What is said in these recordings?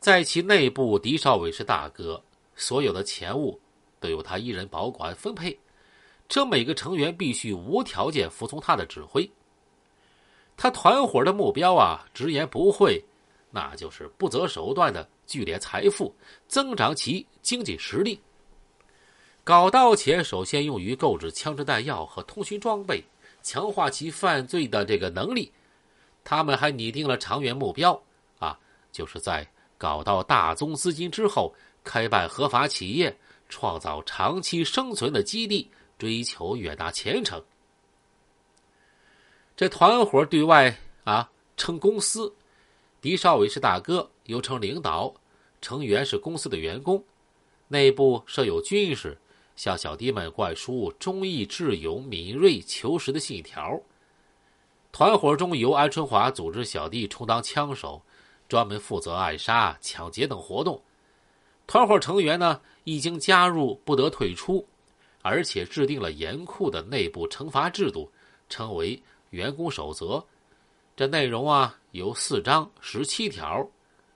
在其内部，狄少伟是大哥，所有的钱物都由他一人保管分配，这每个成员必须无条件服从他的指挥。他团伙的目标啊，直言不讳，那就是不择手段的聚敛财富，增长其经济实力。搞盗钱首先用于购置枪支弹药和通讯装备，强化其犯罪的这个能力。他们还拟定了长远目标，啊，就是在搞到大宗资金之后，开办合法企业，创造长期生存的基地，追求远大前程。这团伙对外啊称公司，狄少伟是大哥，又称领导，成员是公司的员工，内部设有军事，向小弟们灌输忠义、智勇、敏锐、求实的信条。团伙中由安春华组织小弟充当枪手，专门负责暗杀、抢劫等活动。团伙成员呢，一经加入不得退出，而且制定了严酷的内部惩罚制度，称为。员工守则，这内容啊有四章十七条，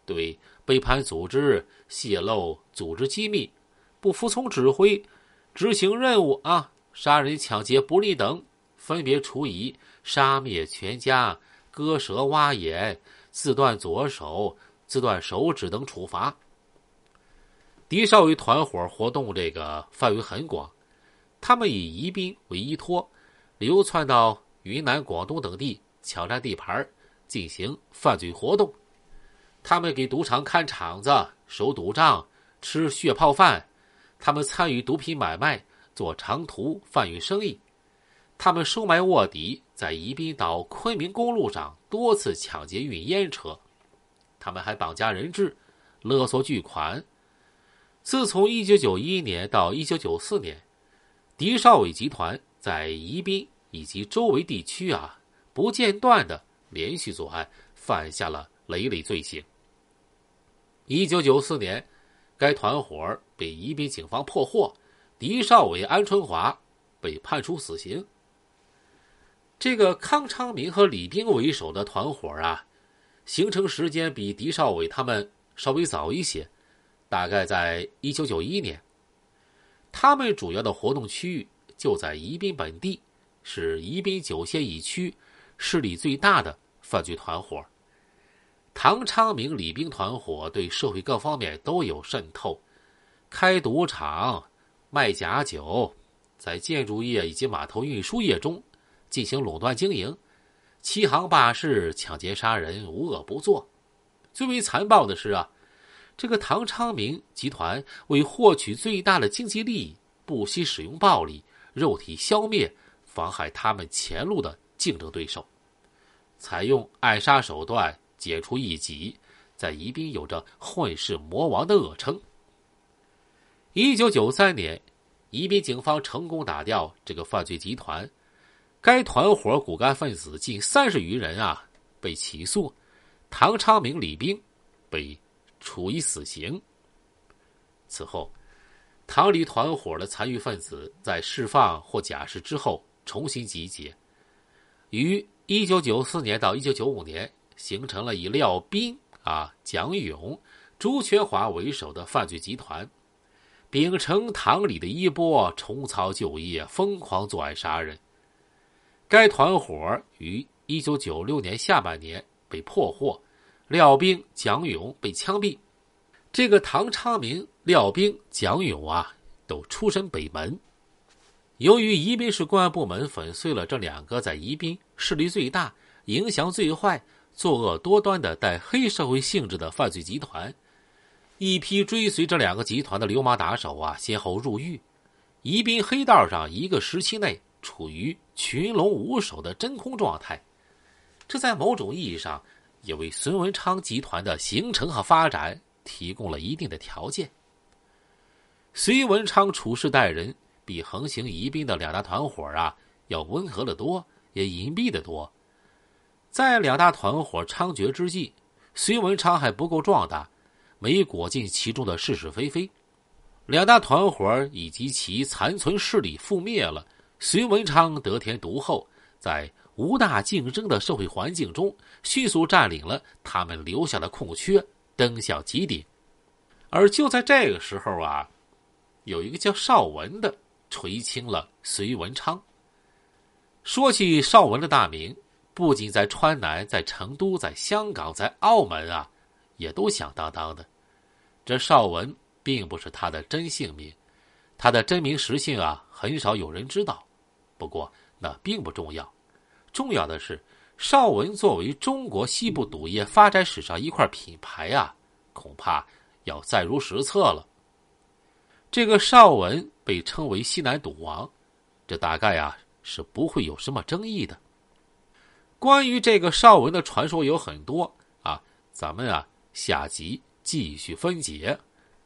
对背叛组织、泄露组织机密、不服从指挥、执行任务啊、杀人、抢劫、不利等，分别处以杀灭全家、割舌、挖眼、自断左手、自断手指等处罚。狄少伟团伙活动这个范围很广，他们以宜宾为依托，流窜到。云南、广东等地抢占地盘，进行犯罪活动。他们给赌场看场子、守赌账、吃血泡饭。他们参与毒品买卖，做长途贩运生意。他们收买卧底，在宜宾到昆明公路上多次抢劫运烟车。他们还绑架人质，勒索巨款。自从1991年到1994年，狄少伟集团在宜宾。以及周围地区啊，不间断的连续作案，犯下了累累罪行。一九九四年，该团伙被宜宾警方破获，狄少伟、安春华被判处死刑。这个康昌明和李兵为首的团伙啊，形成时间比狄少伟他们稍微早一些，大概在一九九一年。他们主要的活动区域就在宜宾本地。是宜宾九县一区势力最大的犯罪团伙。唐昌明、李兵团伙对社会各方面都有渗透，开赌场、卖假酒，在建筑业以及码头运输业中进行垄断经营，欺行霸市、抢劫杀人，无恶不作。最为残暴的是啊，这个唐昌明集团为获取最大的经济利益，不惜使用暴力，肉体消灭。妨害他们前路的竞争对手，采用暗杀手段解除异己，在宜宾有着“混世魔王”的恶称。一九九三年，宜宾警方成功打掉这个犯罪集团，该团伙骨干分子近三十余人啊被起诉，唐昌明、李兵被处以死刑。此后，唐李团伙的残余分子在释放或假释之后。重新集结，于一九九四年到一九九五年，形成了以廖斌、啊蒋勇、朱全华为首的犯罪集团，秉承唐李的衣钵，重操旧业，疯狂作案杀人。该团伙于一九九六年下半年被破获，廖兵、蒋勇被枪毙。这个唐昌明、廖兵、蒋勇啊，都出身北门。由于宜宾市公安部门粉碎了这两个在宜宾势力最大、影响最坏、作恶多端的带黑社会性质的犯罪集团，一批追随这两个集团的流氓打手啊，先后入狱。宜宾黑道上一个时期内处于群龙无首的真空状态，这在某种意义上也为孙文昌集团的形成和发展提供了一定的条件。隋文昌处事待人。比横行宜宾的两大团伙啊要温和的多，也隐蔽的多。在两大团伙猖獗之际，隋文昌还不够壮大，没裹进其中的是是非非。两大团伙以及其残存势力覆灭了，隋文昌得天独厚，在无大竞争的社会环境中，迅速占领了他们留下的空缺，登向极顶。而就在这个时候啊，有一个叫邵文的垂青了隋文昌。说起邵文的大名，不仅在川南，在成都，在香港，在澳门啊，也都响当当的。这邵文并不是他的真姓名，他的真名实姓啊，很少有人知道。不过那并不重要，重要的是邵文作为中国西部赌业发展史上一块品牌啊，恐怕。要载入史册了。这个邵文被称为西南赌王，这大概啊是不会有什么争议的。关于这个邵文的传说有很多啊，咱们啊下集继续分解。